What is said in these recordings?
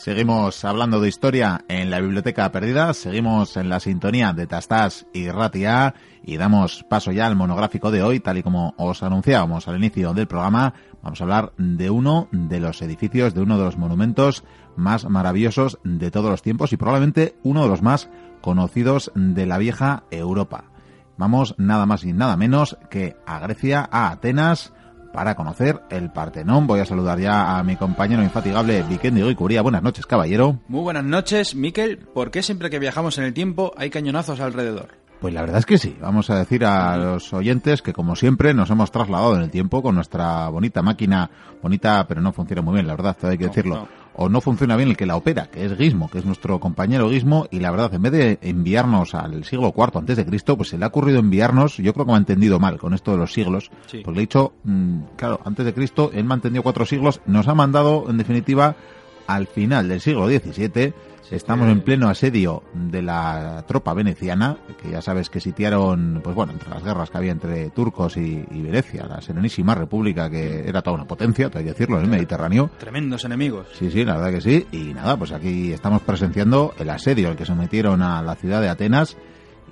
Seguimos hablando de historia en la Biblioteca Perdida, seguimos en la sintonía de Tastás y Ratia y damos paso ya al monográfico de hoy, tal y como os anunciábamos al inicio del programa. Vamos a hablar de uno de los edificios, de uno de los monumentos más maravillosos de todos los tiempos y probablemente uno de los más conocidos de la vieja Europa. Vamos nada más y nada menos que a Grecia, a Atenas, para conocer el Partenón. Voy a saludar ya a mi compañero infatigable Vikendi Guicuría. Buenas noches, caballero. Muy buenas noches, Miquel. ¿Por qué siempre que viajamos en el tiempo hay cañonazos alrededor? Pues la verdad es que sí. Vamos a decir a los oyentes que, como siempre, nos hemos trasladado en el tiempo con nuestra bonita máquina, bonita, pero no funciona muy bien, la verdad, hay que decirlo o no funciona bien el que la opera, que es Gizmo, que es nuestro compañero Gizmo, y la verdad, en vez de enviarnos al siglo IV antes de Cristo, pues se le ha ocurrido enviarnos, yo creo que me ha entendido mal con esto de los siglos, porque le he dicho, mm, claro, antes de Cristo, él me ha entendido cuatro siglos, nos ha mandado, en definitiva, al final del siglo XVII, Estamos en pleno asedio de la tropa veneciana, que ya sabes que sitiaron, pues bueno, entre las guerras que había entre turcos y, Venecia, la Serenísima República, que era toda una potencia, hay que decirlo, en el Mediterráneo. Tremendos enemigos. Sí, sí, la verdad que sí. Y nada, pues aquí estamos presenciando el asedio al que se metieron a la ciudad de Atenas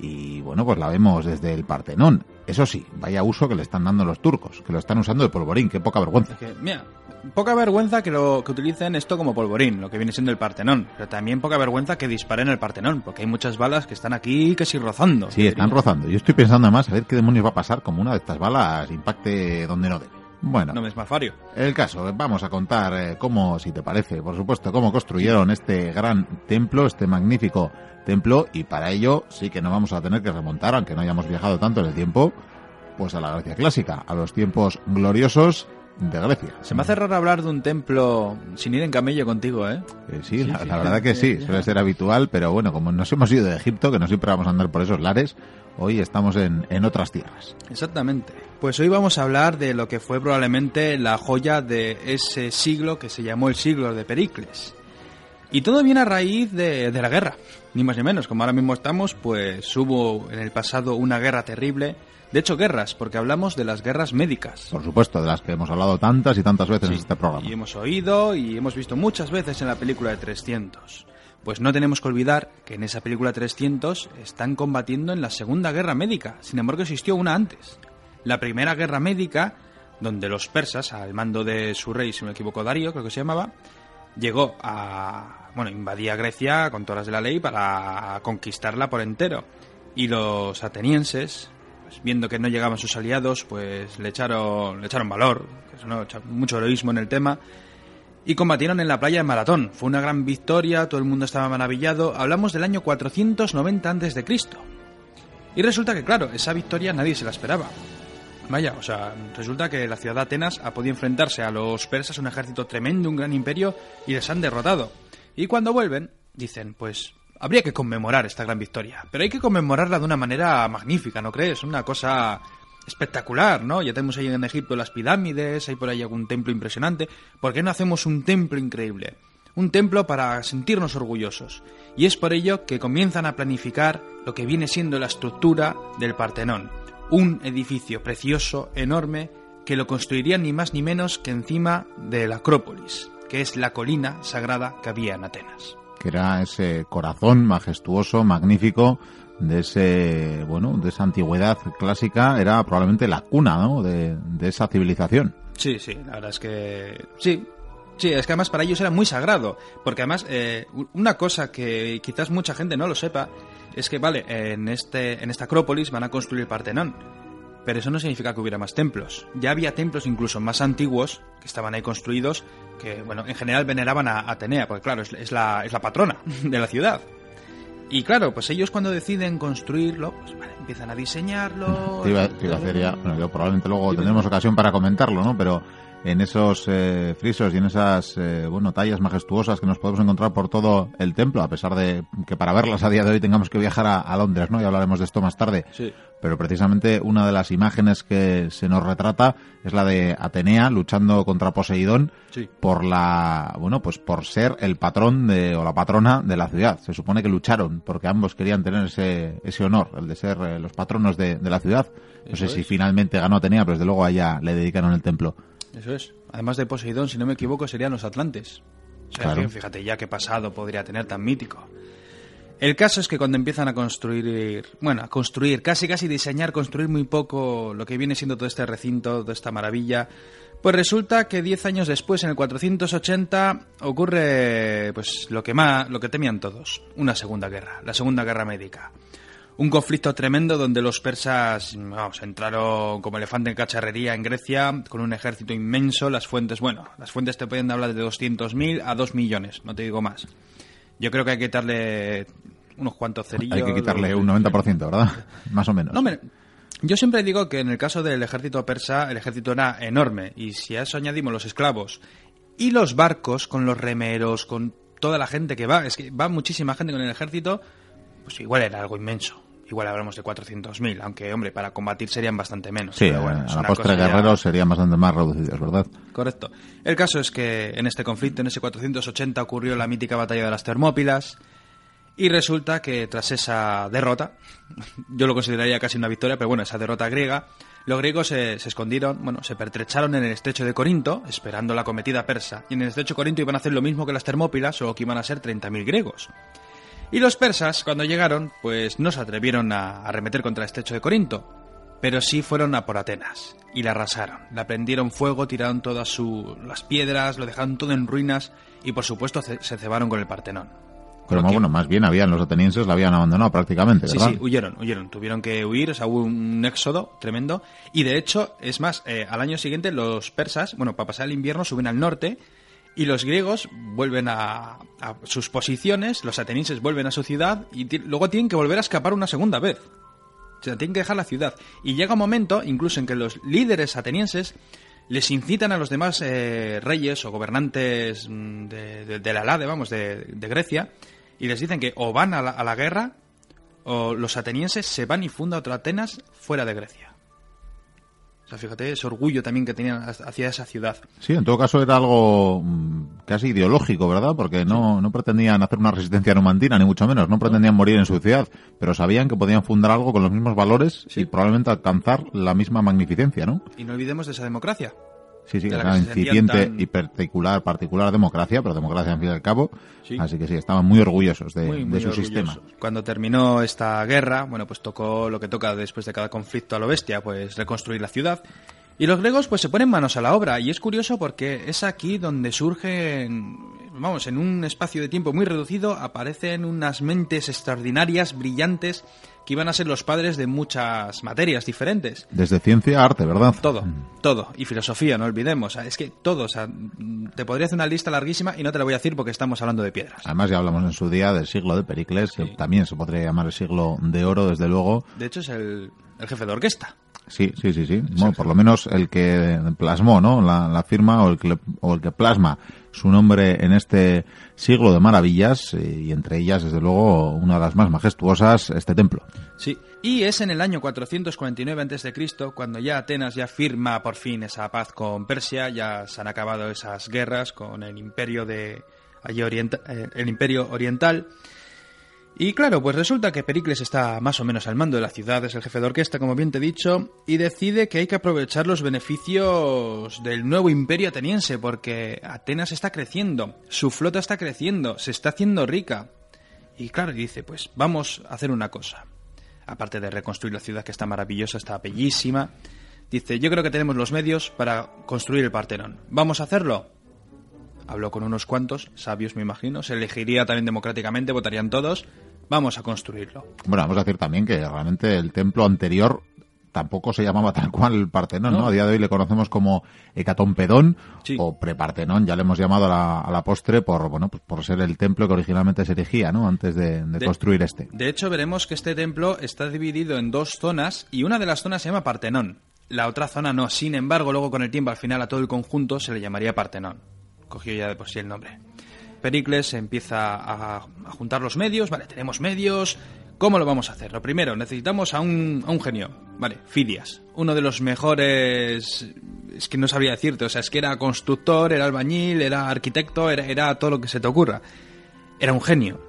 y bueno, pues la vemos desde el Partenón. Eso sí, vaya uso que le están dando los turcos, que lo están usando de polvorín, qué poca vergüenza. mira, poca vergüenza que lo que utilicen esto como polvorín, lo que viene siendo el Partenón, pero también poca vergüenza que disparen el Partenón, porque hay muchas balas que están aquí que sí rozando. Sí, están rozando. Yo estoy pensando además a ver qué demonios va a pasar como una de estas balas impacte donde no debe. Bueno, no me es Fario. El caso, vamos a contar eh, cómo, si te parece, por supuesto, cómo construyeron este gran templo, este magnífico templo, y para ello sí que no vamos a tener que remontar, aunque no hayamos viajado tanto en el tiempo, pues a la Grecia clásica, a los tiempos gloriosos de Grecia. Se me hace raro hablar de un templo sin ir en camello contigo, ¿eh? eh sí, la, verdad que sí, suele ser habitual, pero bueno, como nos hemos ido de Egipto, que no siempre vamos a andar por esos lares, hoy estamos en, en otras tierras. Exactamente. Pues hoy vamos a hablar de lo que fue probablemente la joya de ese siglo que se llamó el siglo de Pericles. Y todo viene a raíz de, de la guerra, ni más ni menos. Como ahora mismo estamos, pues hubo en el pasado una guerra terrible de hecho, guerras, porque hablamos de las guerras médicas. Por supuesto, de las que hemos hablado tantas y tantas veces en este programa. Y hemos oído y hemos visto muchas veces en la película de 300. Pues no tenemos que olvidar que en esa película 300 están combatiendo en la Segunda Guerra Médica. Sin embargo, existió una antes. La Primera Guerra Médica, donde los persas, al mando de su rey, si no me equivoco, Darío, creo que se llamaba, llegó a, bueno, invadía Grecia con todas las de la ley para conquistarla por entero. Y los atenienses, pues, viendo que no llegaban sus aliados, pues le echaron, le echaron valor, mucho heroísmo en el tema, y combatieron en la playa de Maratón. Fue una gran victoria, todo el mundo estaba maravillado. Hablamos del año 490 a.C. Y resulta que, claro, esa victoria nadie se la esperaba. Vaya, o sea, resulta que la ciudad de Atenas ha podido enfrentarse a los persas, un ejército tremendo, un gran imperio, y les han derrotado. Y cuando vuelven, dicen, pues habría que conmemorar esta gran victoria. Pero hay que conmemorarla de una manera magnífica, ¿no crees? Una cosa espectacular, ¿no? Ya tenemos ahí en Egipto las pirámides, hay por ahí algún templo impresionante. ¿Por qué no hacemos un templo increíble? Un templo para sentirnos orgullosos. Y es por ello que comienzan a planificar lo que viene siendo la estructura del Partenón. Un edificio precioso, enorme, que lo construirían ni más ni menos que encima de la Acrópolis, que es la colina sagrada que había en Atenas que era ese corazón majestuoso, magnífico de ese, bueno, de esa antigüedad clásica, era probablemente la cuna, ¿no? De, esa civilización. Sí, sí, la verdad es que sí, Sí, es que además para ellos era muy sagrado, porque además eh, una cosa que quizás mucha gente no lo sepa es que, vale, en, este, en esta Acrópolis van a construir Partenón, pero eso no significa que hubiera más templos. Ya había templos incluso más antiguos que estaban ahí construidos, que bueno, en general veneraban a Atenea, porque claro, es, la, es la patrona de la ciudad. Y claro, pues ellos cuando deciden construirlo, pues vale, empiezan a diseñarlo. Te iba, a hacer ya, bueno, yo probablemente luego tendremos ocasión para comentarlo, ¿no? Pero en esos eh, frisos y en esas eh, bueno tallas majestuosas que nos podemos encontrar por todo el templo, a pesar de que para verlas a día de hoy tengamos que viajar a, Londres, ¿no? Y hablaremos de esto más tarde. Sí. Pero precisamente una de las imágenes que se nos retrata es la de Atenea luchando contra Poseidón por la bueno pues por ser el patrón de o la patrona de la ciudad. Se supone que lucharon porque ambos querían tener ese, ese honor, el de ser eh, los patronos de, la ciudad. No sé si finalmente ganó Atenea, pero desde luego allá le dedicaron el templo. Eso es. Además de Poseidón, si no me equivoco, serían los Atlantes. O sea, fíjate ya qué pasado podría tener tan mítico. El caso es que cuando empiezan a construir, bueno, a construir, casi casi diseñar, construir muy poco lo que viene siendo todo este recinto, toda esta maravilla, pues resulta que 10 años después, en el 480, ocurre pues lo que más, lo que temían todos, una segunda guerra, la Segunda Guerra Médica. Un conflicto tremendo donde los persas, vamos, entraron como elefante en cacharrería en Grecia con un ejército inmenso, las fuentes, bueno, las fuentes te pueden hablar de 200.000 a 2 millones, no te digo más. Yo creo que hay que quitarle unos cuantos cerillos. Hay que quitarle un 90%, ¿verdad? Más o menos. No, yo siempre digo que en el caso del ejército persa, el ejército era enorme. Y si a eso añadimos los esclavos y los barcos con los remeros, con toda la gente que va, es que va muchísima gente con el ejército, pues igual era algo inmenso. Igual hablamos de 400.000, aunque, hombre, para combatir serían bastante menos. Sí, bueno, a la postre guerreros serían bastante más reducidos, ¿verdad? Correcto. El caso es que en este conflicto, en ese 480, ocurrió la mítica batalla de las Termópilas, y resulta que tras esa derrota, yo lo consideraría casi una victoria, pero bueno, esa derrota griega, los griegos se, escondieron, bueno, se pertrecharon en el estrecho de Corinto, esperando la cometida persa. Y en el estrecho de Corinto iban a hacer lo mismo que las Termópilas, solo que iban a ser 30.000 griegos. Y los persas, cuando llegaron, pues no se atrevieron a arremeter contra el estrecho de Corinto, pero sí fueron a por Atenas y la arrasaron. La prendieron fuego, tiraron todas su, las piedras, lo dejaron todo en ruinas y por supuesto se cebaron con el Partenón. Pero más, bueno, más bien habían los atenienses la habían abandonado prácticamente, ¿verdad? Sí, sí, huyeron, huyeron, tuvieron que huir, o sea, hubo un éxodo tremendo. Y de hecho, es más, eh, al año siguiente los persas, bueno, para pasar el invierno suben al norte y los griegos vuelven a, sus posiciones, los atenienses vuelven a su ciudad y luego tienen que volver a escapar una segunda vez. O sea, tienen que dejar la ciudad. Y llega un momento, incluso en que los líderes atenienses les incitan a los demás eh, reyes o gobernantes mm, de, la Lade, vamos, de, de Grecia, y les dicen que o van a la, guerra o los atenienses se van y fundan otra Atenas fuera de Grecia. O sea, fíjate ese orgullo también que tenían hacia esa ciudad. Sí, en todo caso era algo mm, casi ideológico, ¿verdad? Porque no, no pretendían hacer una resistencia numantina, ni mucho menos. No pretendían morir en su ciudad, pero sabían que podían fundar algo con los mismos valores y probablemente alcanzar la misma magnificencia, ¿no? Y no olvidemos de esa democracia. Sí, sí, una incipiente y particular, particular democracia, pero democracia en fin y al cabo. Así que sí, estaban muy orgullosos de, su sistema. Cuando terminó esta guerra, bueno, pues tocó lo que toca después de cada conflicto a lo bestia, pues reconstruir la ciudad. Y los griegos pues se ponen manos a la obra y es curioso porque es aquí donde surgen, vamos, en un espacio de tiempo muy reducido aparecen unas mentes extraordinarias, brillantes, que iban a ser los padres de muchas materias diferentes. Desde ciencia a arte, ¿verdad? Todo, todo. Y filosofía, no olvidemos. es que todo. O sea, te podría hacer una lista larguísima y no te la voy a decir porque estamos hablando de piedras. Además, ya hablamos en su día del siglo de Pericles, que también se podría llamar el siglo de oro, desde luego. De hecho, es el, jefe de orquesta. Sí, sí, sí, sí. Bueno, por lo menos el que plasmó, ¿no? La, firma o el, que, o el que plasma su nombre en este siglo de maravillas eh, y entre ellas, desde luego, una de las más majestuosas, este templo. Sí, y es en el año 449 a.C. cuando ya Atenas ya firma por fin esa paz con Persia, ya se han acabado esas guerras con el imperio de allí eh, el imperio oriental y claro, pues resulta que Pericles está más o menos al mando de la ciudad, es el jefe de orquesta, como bien te he dicho, y decide que hay que aprovechar los beneficios del nuevo imperio ateniense, porque Atenas está creciendo, su flota está creciendo, se está haciendo rica. Y claro, dice, pues vamos a hacer una cosa. Aparte de reconstruir la ciudad que está maravillosa, está bellísima, dice, yo creo que tenemos los medios para construir el Partenón. ¿Vamos a hacerlo? Habló con unos cuantos, sabios me imagino, se elegiría también democráticamente, votarían todos, vamos a construirlo. Bueno, vamos a decir también que realmente el templo anterior tampoco se llamaba tal cual el Partenón, ¿no? A día de hoy le conocemos como Hecatompedón o Prepartenón, ya le hemos llamado a la, postre por, bueno, pues por ser el templo que originalmente se erigía, ¿no? Antes de, construir este. De hecho, veremos que este templo está dividido en dos zonas y una de las zonas se llama Partenón. La otra zona no. Sin embargo, luego con el tiempo, al final, a todo el conjunto se le llamaría Partenón. Cogió ya de por sí el nombre. Pericles empieza a, juntar los medios, vale, tenemos medios, ¿cómo lo vamos a hacer? Lo primero, necesitamos a un, genio, vale, Fidias, uno de los mejores, es que no sabría decirte, o sea, es que era constructor, era albañil, era arquitecto, era, era todo lo que se te ocurra, era un genio.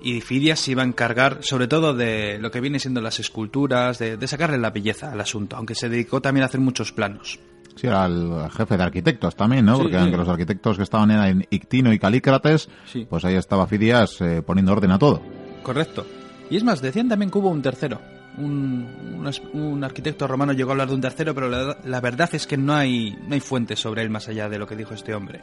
Y Fidias se iba a encargar sobre todo de lo que viene siendo las esculturas, de, de sacarle la belleza al asunto, aunque se dedicó también a hacer muchos planos. Sí, era el jefe de arquitectos también, ¿no? Sí, Porque sí. aunque los arquitectos que estaban en Ictino y Calícrates, Sí. pues ahí estaba Fidias eh, poniendo orden a todo. Correcto. Y es más, decían también que hubo un tercero. Un, un un arquitecto romano llegó a hablar de un tercero, pero la, la verdad es que no hay, no hay fuentes sobre él más allá de lo que dijo este hombre.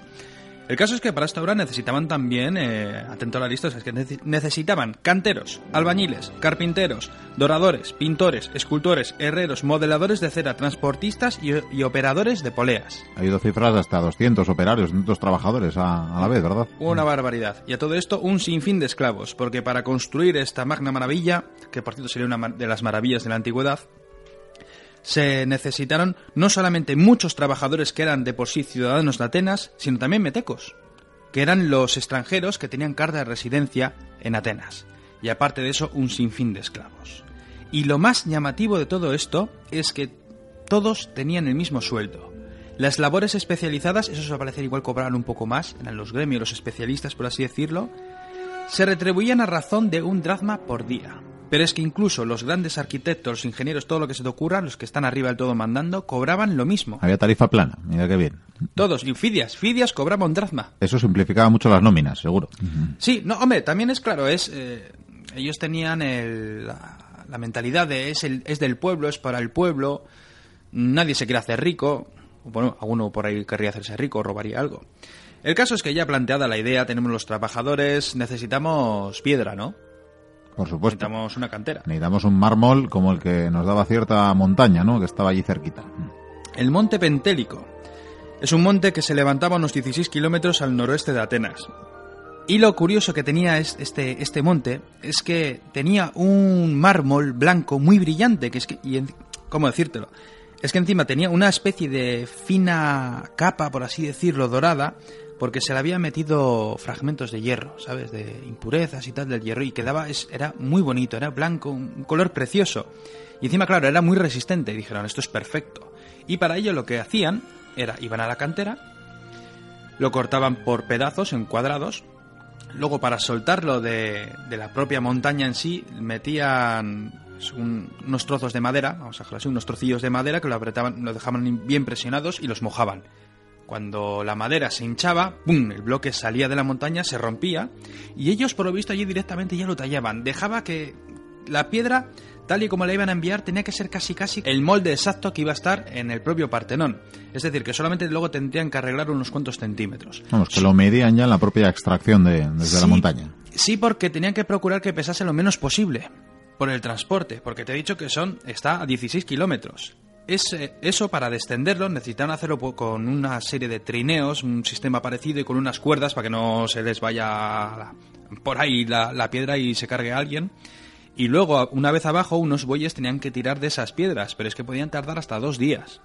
El caso es que para esta obra necesitaban también, eh, atento a la lista, es que nece- necesitaban canteros, albañiles, carpinteros, doradores, pintores, escultores, herreros, modeladores de cera, transportistas y, y operadores de poleas. Ha habido cifras de hasta 200 operarios, 200 trabajadores a, a la vez, ¿verdad? Una barbaridad. Y a todo esto, un sinfín de esclavos, porque para construir esta magna maravilla, que por cierto sería una de las maravillas de la antigüedad, se necesitaron no solamente muchos trabajadores que eran de por sí ciudadanos de Atenas, sino también metecos, que eran los extranjeros que tenían carta de residencia en Atenas. Y aparte de eso, un sinfín de esclavos. Y lo más llamativo de todo esto es que todos tenían el mismo sueldo. Las labores especializadas, eso se parecer igual cobraban un poco más, eran los gremios, los especialistas, por así decirlo, se retribuían a razón de un dracma por día. Pero es que incluso los grandes arquitectos, los ingenieros, todo lo que se te ocurra, los que están arriba del todo mandando, cobraban lo mismo. Había tarifa plana, mira qué bien. Todos, y Fidias, Fidias cobraba un dracma. Eso simplificaba mucho las nóminas, seguro. Sí, no, hombre, también es claro, es eh, ellos tenían el- la, la mentalidad de es, el, es del pueblo, es para el pueblo, nadie se quiere hacer rico, bueno, alguno por ahí querría hacerse rico, robaría algo. El caso es que ya planteada la idea, tenemos los trabajadores, necesitamos piedra, ¿no? Por supuesto. Necesitamos una cantera. Necesitamos un mármol como el que nos daba cierta montaña, ¿no? Que estaba allí cerquita. El monte Pentélico. Es un monte que se levantaba unos 16 kilómetros al noroeste de Atenas. Y lo curioso que tenía es- este, este monte es que tenía un mármol blanco muy brillante, que es que, y en- ¿cómo decírtelo? Es que encima tenía una especie de fina capa, por así decirlo, dorada, porque se le había metido fragmentos de hierro, ¿sabes? De impurezas y tal del hierro, y quedaba, es, era muy bonito, era blanco, un color precioso. Y encima, claro, era muy resistente, y dijeron, esto es perfecto. Y para ello lo que hacían era, iban a la cantera, lo cortaban por pedazos, en cuadrados, luego para soltarlo de, de la propia montaña en sí, metían un- unos trozos de madera, vamos a dejarlo así, unos trocillos de madera que lo apretaban, lo dejaban bien presionados y los mojaban. Cuando la madera se hinchaba, ¡pum! el bloque salía de la montaña, se rompía y ellos por lo visto allí directamente ya lo tallaban. Dejaba que la piedra, tal y como la iban a enviar, tenía que ser casi casi el molde exacto que iba a estar en el propio Partenón. Es decir, que solamente luego tendrían que arreglar unos cuantos centímetros. Vamos, que lo medían ya en la propia extracción de, desde la montaña. Sí, porque tenían que procurar que pesase lo menos posible por el transporte, porque te he dicho que son está a 16 kilómetros. Es, eso para descenderlo necesitaban hacerlo con una serie de trineos, un sistema parecido y con unas cuerdas para que no se les vaya por ahí la, piedra y se cargue a alguien. Y luego, una vez abajo, unos bueyes tenían que tirar de esas piedras, pero es que podían tardar hasta dos días.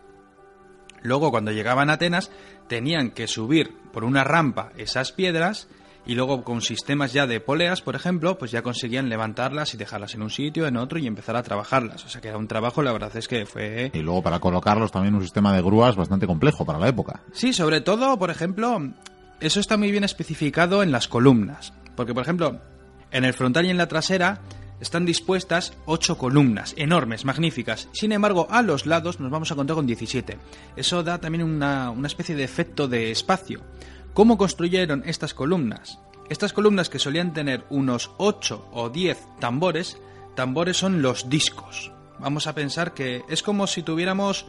Luego, cuando llegaban a Atenas, tenían que subir por una rampa esas piedras y luego con sistemas ya de poleas, por ejemplo, pues ya conseguían levantarlas y dejarlas en un sitio, en otro y empezar a trabajarlas. O sea que era un trabajo, la verdad es que fue... Y luego para colocarlos también un sistema de grúas bastante complejo para la época. Sí, sobre todo, por ejemplo, eso está muy bien especificado en las columnas. Porque, por ejemplo, en el frontal y en la trasera están dispuestas ocho columnas, enormes, magníficas. Sin embargo, a los lados nos vamos a contar con 17. Eso da también una, una especie de efecto de espacio. ¿Cómo construyeron estas columnas? Estas columnas que solían tener unos 8 o 10 tambores, tambores son los discos. Vamos a pensar que es como si tuviéramos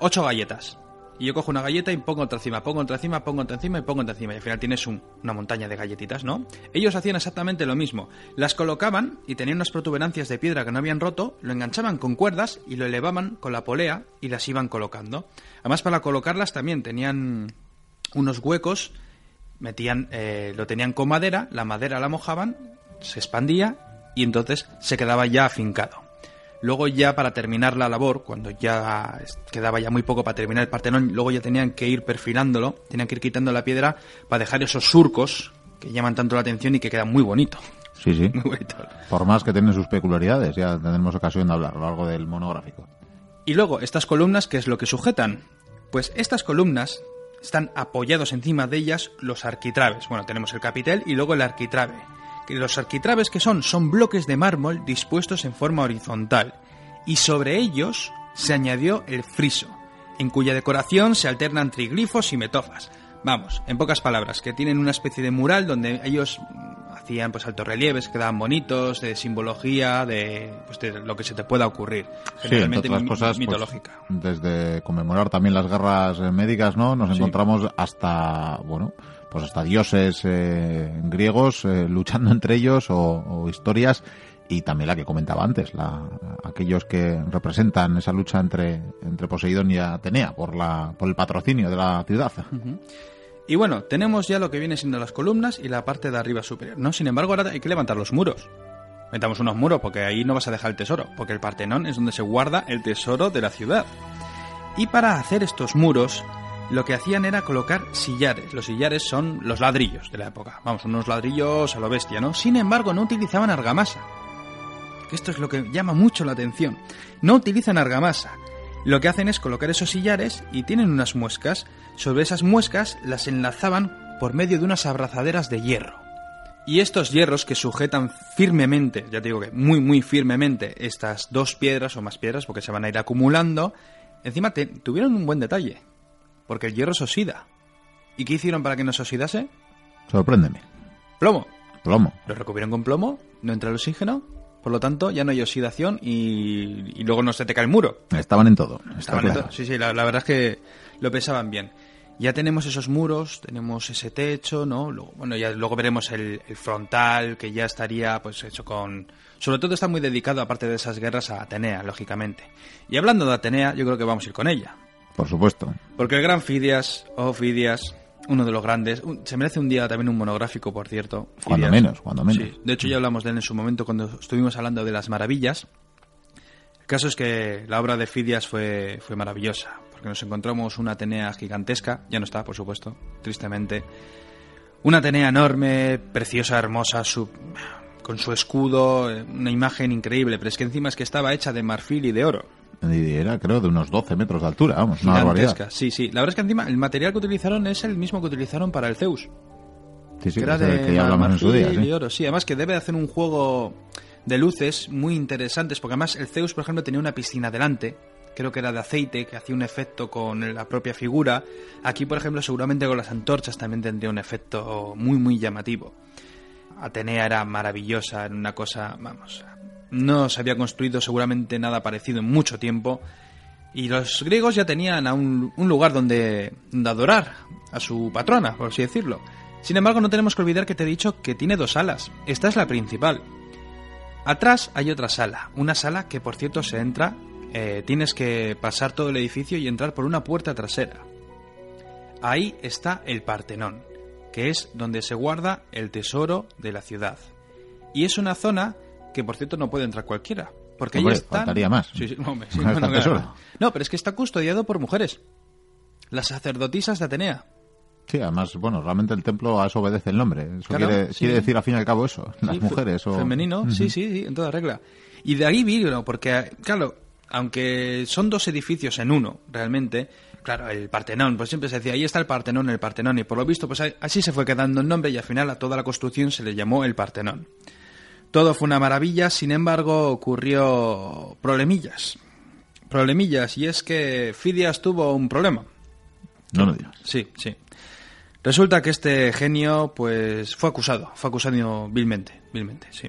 8 galletas. Y yo cojo una galleta y pongo otra encima, pongo otra encima, pongo otra encima y pongo otra encima. Y al final tienes un- una montaña de galletitas, ¿no? Ellos hacían exactamente lo mismo. Las colocaban y tenían unas protuberancias de piedra que no habían roto, lo enganchaban con cuerdas y lo elevaban con la polea y las iban colocando. Además, para colocarlas también tenían unos huecos, metían, eh, lo tenían con madera, la madera la mojaban, se expandía y entonces se quedaba ya afincado. Luego ya para terminar la labor, cuando ya quedaba ya muy poco para terminar el Partenón, luego ya tenían que ir perfilándolo, tenían que ir quitando la piedra para dejar esos surcos que llaman tanto la atención y que quedan muy bonito. Sí, sí. Muy bonito. Por más que tienen sus peculiaridades, ya tendremos ocasión de hablar a lo largo del monográfico. Y luego, estas columnas, ¿qué es lo que sujetan? Pues estas columnas están apoyados encima de ellas los arquitrabes. Bueno, tenemos el capitel y luego el arquitrabe. Que los arquitrabes que son son bloques de mármol dispuestos en forma horizontal y sobre ellos se añadió el friso. en cuya decoración se alternan triglifos y metofas. Vamos, en pocas palabras, que tienen una especie de mural donde ellos hacían pues altos relieves que quedaban bonitos, de simbología, de, pues, de lo que se te pueda ocurrir. Generalmente sí, cosas, pues, mitológica. desde conmemorar también las guerras eh, médicas, ¿no? Nos Sí. encontramos hasta, bueno, pues hasta dioses eh, griegos eh, luchando entre ellos o, o historias y también la que comentaba antes, la, aquellos que representan esa lucha entre, entre Poseidón y Atenea por la, por el patrocinio de la ciudad. Y bueno, tenemos ya lo que viene siendo las columnas y la parte de arriba superior. No, sin embargo, ahora hay que levantar los muros. Metamos unos muros porque ahí no vas a dejar el tesoro, porque el Partenón es donde se guarda el tesoro de la ciudad. Y para hacer estos muros, lo que hacían era colocar sillares. Los sillares son los ladrillos de la época. Vamos, unos ladrillos a lo bestia, ¿no? Sin embargo, no utilizaban argamasa. Esto es lo que llama mucho la atención. No utilizan argamasa. Lo que hacen es colocar esos sillares y tienen unas muescas. Sobre esas muescas las enlazaban por medio de unas abrazaderas de hierro. Y estos hierros que sujetan firmemente, ya te digo que muy muy firmemente, estas dos piedras o más piedras, porque se van a ir acumulando, encima te- tuvieron un buen detalle, porque el hierro se oxida. ¿Y qué hicieron para que no se oxidase? Sorpréndeme. Plomo. Plomo. Lo recubrieron con plomo, no entra el oxígeno, por lo tanto ya no hay oxidación y, y luego no se te cae el muro. Estaban en todo. Estaban claro. en to- Sí, sí, la, la verdad es que lo pensaban bien. Ya tenemos esos muros, tenemos ese techo, ¿no? Luego, bueno, ya luego veremos el, el frontal, que ya estaría, pues, hecho con... Sobre todo está muy dedicado, aparte de esas guerras, a Atenea, lógicamente. Y hablando de Atenea, yo creo que vamos a ir con ella. Por supuesto. Porque el gran Fidias, o Fidias, uno de los grandes, se merece un día también un monográfico, por cierto. Cuando menos, cuando menos. Sí, de hecho ya hablamos de él en su momento cuando estuvimos hablando de las maravillas. El caso es que la obra de Fidias fue, fue maravillosa, porque nos encontramos una Atenea gigantesca, ya no está, por supuesto, tristemente. Una Atenea enorme, preciosa, hermosa, su- con su escudo, eh, una imagen increíble, pero es que encima es que estaba hecha de marfil y de oro. Era, creo, de unos 12 metros de altura, vamos, una barbaridad. Sí, sí. La verdad es que encima el material que utilizaron es el mismo que utilizaron para el Zeus. Sí, sí, que era de que ya hablamos en su día, sí. y oro, sí. Además que debe de hacer un juego de luces muy interesantes, porque además el Zeus, por ejemplo, tenía una piscina delante, creo que era de aceite, que hacía un efecto con la propia figura. Aquí, por ejemplo, seguramente con las antorchas también tendría un efecto muy, muy llamativo. Atenea era maravillosa, era una cosa, vamos, no se había construido seguramente nada parecido en mucho tiempo. Y los griegos ya tenían a un, lugar donde, adorar a su patrona, por así decirlo. Sin embargo, no tenemos que olvidar que te he dicho que tiene dos salas. Esta es la principal. Atrás hay otra sala, una sala que por cierto se entra, eh, tienes que pasar todo el edificio y entrar por una puerta trasera. Ahí está el Partenón, que es donde se guarda el tesoro de la ciudad. Y es una zona que por cierto no puede entrar cualquiera. Porque ahí están... faltaría más. Sí, sí, hombre, sí, Está no, no, el claro. tesoro. No, pero es que está custodiado por mujeres. Las sacerdotisas de Atenea. Sí, además, bueno, realmente el templo a eso obedece el nombre. Eso Claro, quiere, quiere decir al fin y al cabo eso, las mujeres o... Femenino, sí, sí, sí, en toda regla. Y de ahí vino, porque, claro, aunque son dos edificios en uno, realmente, claro, el Partenón, pues siempre se decía, ahí está el Partenón, el Partenón, y por lo visto, pues así se fue quedando el nombre y al final a toda la construcción se le llamó el Partenón. Todo fue una maravilla, sin embargo, ocurrió problemillas. Problemillas, y es que Fidias tuvo un problema. No lo digas. Sí, sí. Resulta que este genio, pues, fue acusado, fue acusado vilmente, vilmente, sí.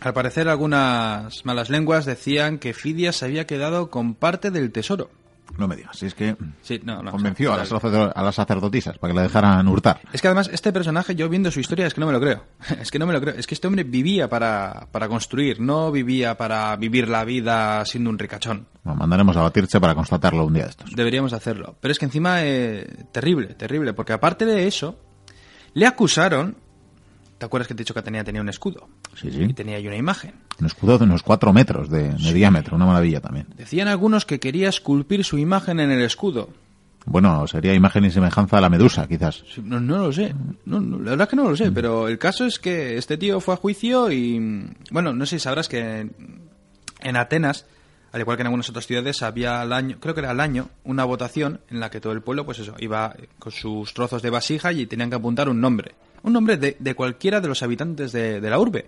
Al parecer, algunas malas lenguas decían que Fidias se había quedado con parte del tesoro. No me digas. Si es que Sí, no, no. convenció a las, sacerdo- a las sacerdotisas para que la dejaran hurtar. Es que además, este personaje, yo viendo su historia, es que no me lo creo. Es que no me lo creo. Es que este hombre vivía para, para construir, no vivía para vivir la vida siendo un ricachón. Bueno, mandaremos a Batirche para constatarlo un día de estos. Deberíamos hacerlo. Pero es que encima, eh, terrible, terrible, porque aparte de eso, le acusaron. ¿Te acuerdas que te he dicho que tenía, tenía un escudo? Sí, sí. Y tenía ahí una imagen. Un escudo de unos cuatro metros de, de diámetro, una maravilla también. Decían algunos que quería esculpir su imagen en el escudo. Bueno, sería imagen y semejanza a la medusa, quizás. No, no lo sé. No, no, la verdad es que no lo sé. Pero el caso es que este tío fue a juicio y. Bueno, no sé si sabrás que en Atenas, al igual que en algunas otras ciudades, había al año, creo que era al año, una votación en la que todo el pueblo, pues eso, iba con sus trozos de vasija y tenían que apuntar un nombre. Un nombre de, de cualquiera de los habitantes de, de la urbe.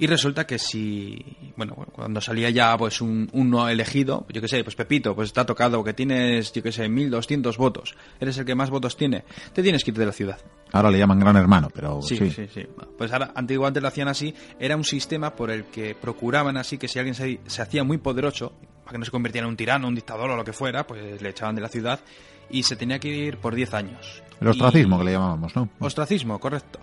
Y resulta que si, bueno, cuando salía ya pues un, uno elegido, yo qué sé, pues Pepito, pues está tocado que tienes, yo qué sé, 1200 votos, eres el que más votos tiene, te tienes que ir de la ciudad. Ahora le llaman gran hermano, pero sí. Sí, sí, Pues ahora, antiguamente lo hacían así, era un sistema por el que procuraban así que si alguien se, se hacía muy poderoso, para que no se convirtiera en un tirano, un dictador o lo que fuera, pues le echaban de la ciudad y se tenía que ir por 10 años. El ostracismo que le llamábamos, ¿no? Ostracismo, correcto.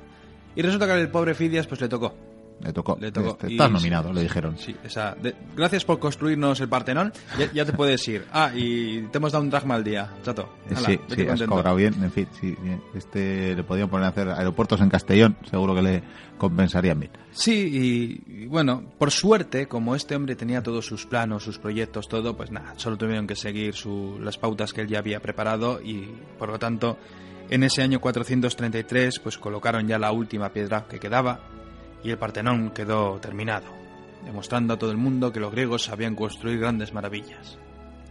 Y resulta que al pobre Fidias pues le tocó. Le tocó. Le tocó. Este, estás nominado, le dijeron. Sí, esa, gracias por construirnos el Partenón. Ya, te puedes ir. Ah, y te hemos dado un dragma al día, chato. sí, sí, has cobrado bien. En fin, sí, este le podían poner a hacer aeropuertos en Castellón. Seguro que le compensarían bien. Sí, y, bueno, por suerte, como este hombre tenía todos sus planos, sus proyectos, todo, pues nada, solo tuvieron que seguir su, las pautas que él ya había preparado y por lo tanto. En ese año 433, pues colocaron ya la última piedra que quedaba, y el Partenón quedó terminado, demostrando a todo el mundo que los griegos sabían construir grandes maravillas.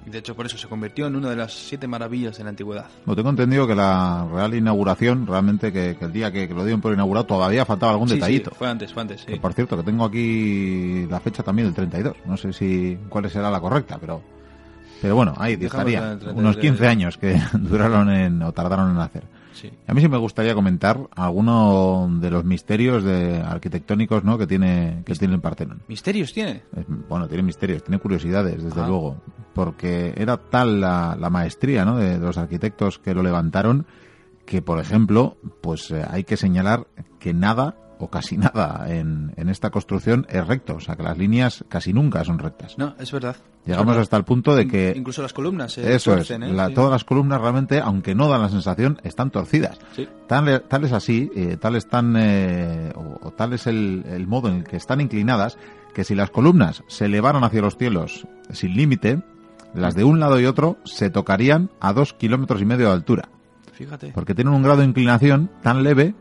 Y de hecho por eso se convirtió en una de las siete maravillas de la antigüedad. No tengo entendido que la real inauguración, realmente que, el día que, lo dieron por inaugurado todavía faltaba algún detallito. Sí, fue antes, fue antes, por cierto, que tengo aquí la fecha también del 32. No sé si cuál será la correcta, pero pero bueno, ahí estaría. Unos 15 años que duraron en, o tardaron en hacer. A mí sí me gustaría comentar alguno de los misterios de arquitectónicos ¿no? que tiene que tiene el Partenón. ¿Misterios tiene? bueno, tiene misterios, tiene curiosidades, desde ah. luego. Porque era tal la, maestría ¿no? de, los arquitectos que lo levantaron que, por ejemplo, pues eh, hay que señalar que nada o casi nada en, en, esta construcción es recto, o sea que las líneas casi nunca son rectas. No, es verdad. Llegamos hasta el punto de que... Incluso las columnas. eso es, ¿eh? todas las columnas realmente, aunque no dan la sensación, están torcidas. Tal, tal, es así, eh, tal, están, eh, o, tal es el, el modo en el que están inclinadas, que si las columnas se elevaran hacia los cielos sin límite, las de un lado y otro se tocarían a dos kilómetros y medio de altura. Fíjate. Porque tienen un grado de inclinación tan leve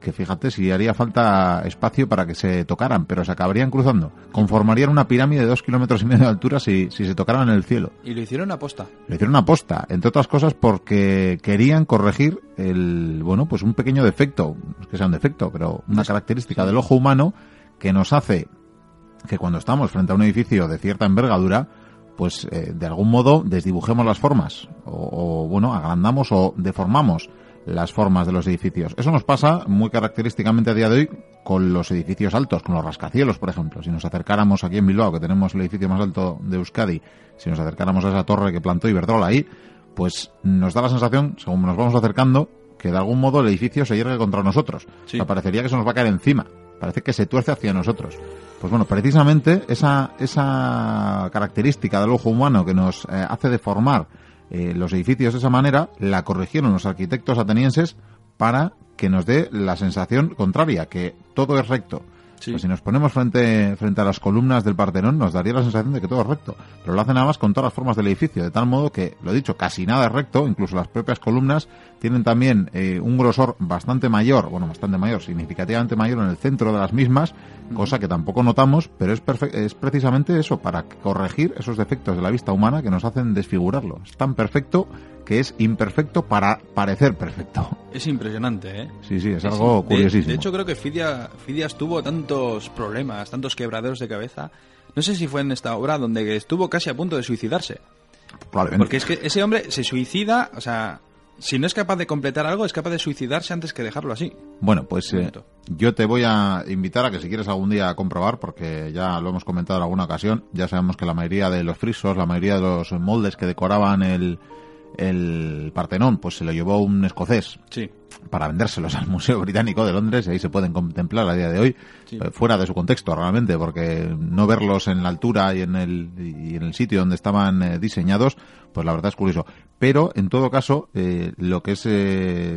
que fíjate si haría falta espacio para que se tocaran, pero se acabarían cruzando. Conformarían una pirámide de dos kilómetros y medio de altura si, si se tocaran en el cielo. Y lo hicieron a posta. Lo hicieron a posta, entre otras cosas porque querían corregir el, bueno, pues un pequeño defecto, no es que sea un defecto, pero una característica del ojo humano que nos hace que cuando estamos frente a un edificio de cierta envergadura, pues eh, de algún modo desdibujemos las formas o, bueno, agrandamos o deformamos las formas de los edificios. Eso nos pasa muy característicamente a día de hoy con los edificios altos, con los rascacielos, por ejemplo. Si nos acercáramos aquí en Bilbao, que tenemos el edificio más alto de Euskadi, si nos acercáramos a esa torre que plantó Iberdrola ahí, pues nos da la sensación, según nos vamos acercando, que de algún modo el edificio se hiergue contra nosotros. parecería que se nos va a caer encima. Parece que se tuerce hacia nosotros. Pues bueno, precisamente esa, esa característica del ojo humano que nos eh, hace deformar eh, los edificios de esa manera, la corrigieron los arquitectos atenienses para que nos dé la sensación contraria, que todo es recto. Pues si nos ponemos frente, frente a las columnas del Partenón, nos daría la sensación de que todo es recto. Pero lo hacen nada más con todas las formas del edificio, de tal modo que, lo dicho, casi nada es recto, incluso las propias columnas tienen también eh, un grosor bastante mayor, bueno, bastante mayor, significativamente mayor en el centro de las mismas, cosa que tampoco notamos, pero es, es precisamente eso, para corregir esos defectos de la vista humana que nos hacen desfigurarlo. Es tan perfecto que es imperfecto para parecer perfecto. Es impresionante, ¿eh? Sí, sí, es algo curiosísimo. De, hecho, creo que Fidias, tuvo tantos problemas, tantos quebraderos de cabeza. No sé si fue en esta obra donde estuvo casi a punto de suicidarse. Porque es que ese hombre se suicida, o sea, si no es capaz de completar algo, es capaz de suicidarse antes que dejarlo así. Bueno, pues eh, yo te voy a invitar a que si quieres algún día a comprobar, porque ya lo hemos comentado en alguna ocasión, ya sabemos que la mayoría de los frisos, la mayoría de los moldes que decoraban el, el Partenón pues se lo llevó un escocés sí. para vendérselos al Museo Británico de Londres y ahí se pueden contemplar a día de hoy eh, fuera de su contexto realmente porque no verlos en la altura y en el, y en el sitio donde estaban eh, diseñados pues la verdad es curioso pero en todo caso eh, lo que es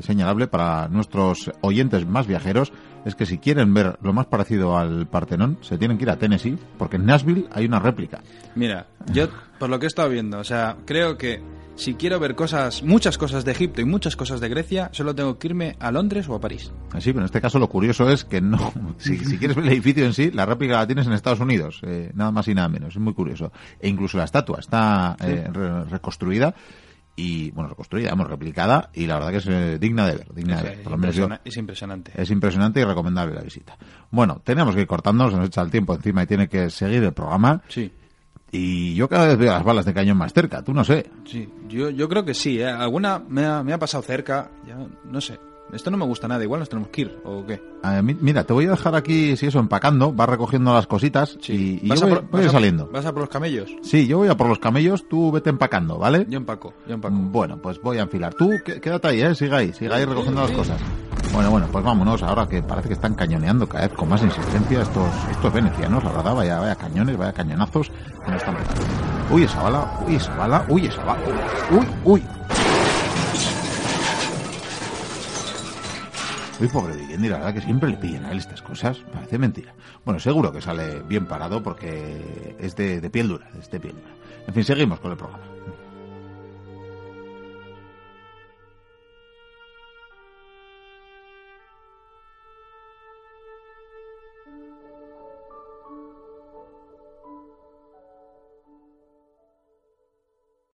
señalable para nuestros oyentes más viajeros es que si quieren ver lo más parecido al Partenón se tienen que ir a Tennessee porque en Nashville hay una réplica mira yo por lo que he estado viendo o sea creo que si quiero ver cosas, muchas cosas de Egipto y muchas cosas de Grecia, solo tengo que irme a Londres o a París. Sí, pero en este caso lo curioso es que no, si, quieres ver el edificio en sí, la réplica la tienes en Estados Unidos, eh, nada más y nada menos, es muy curioso. E incluso la estatua está eh, reconstruida y bueno reconstruida hemos replicada y la verdad que es eh, digna de ver digna Es, de ver Por lo menos yo- es impresionante. es impresionante y recomendable la visita bueno tenemos que ir cortando se nos echa el tiempo encima y tiene que seguir el programa Sí, y yo cada vez veo las balas de cañón más cerca tú no sé sí. Yo, yo creo que sí, ¿eh? Alguna me ha, me ha pasado cerca, ya no sé. Esto no me gusta nada, igual nos tenemos que ir, ¿o qué? Mira te voy a dejar aquí si eso empacando vas recogiendo las cositas y, y ¿Vas yo a voy, por- voy a ir vas a- saliendo ¿Vas a por los camellos? sí yo voy a por los camellos tú vete empacando ¿vale? Yo empaco, yo empaco. Bueno, pues voy a enfilar. Tú qué- quédate ahí, ¿eh? Siga ahí, siga ahí recogiendo las cosas. Bueno, bueno, pues vámonos. Ahora que parece que están cañoneando cada vez con más insistencia estos, estos venecianos, la verdad, vaya, vaya cañones, vaya cañonazos que nos están pegando. Uy, esa bala, uy, esa bala, uy, esa bala. Uy, uy. Uy, pobre Vigendi, la verdad que siempre le pillan a él estas cosas. Parece mentira. Bueno, seguro que sale bien parado porque es de, de piel dura, es de piel dura. En fin, seguimos con el programa.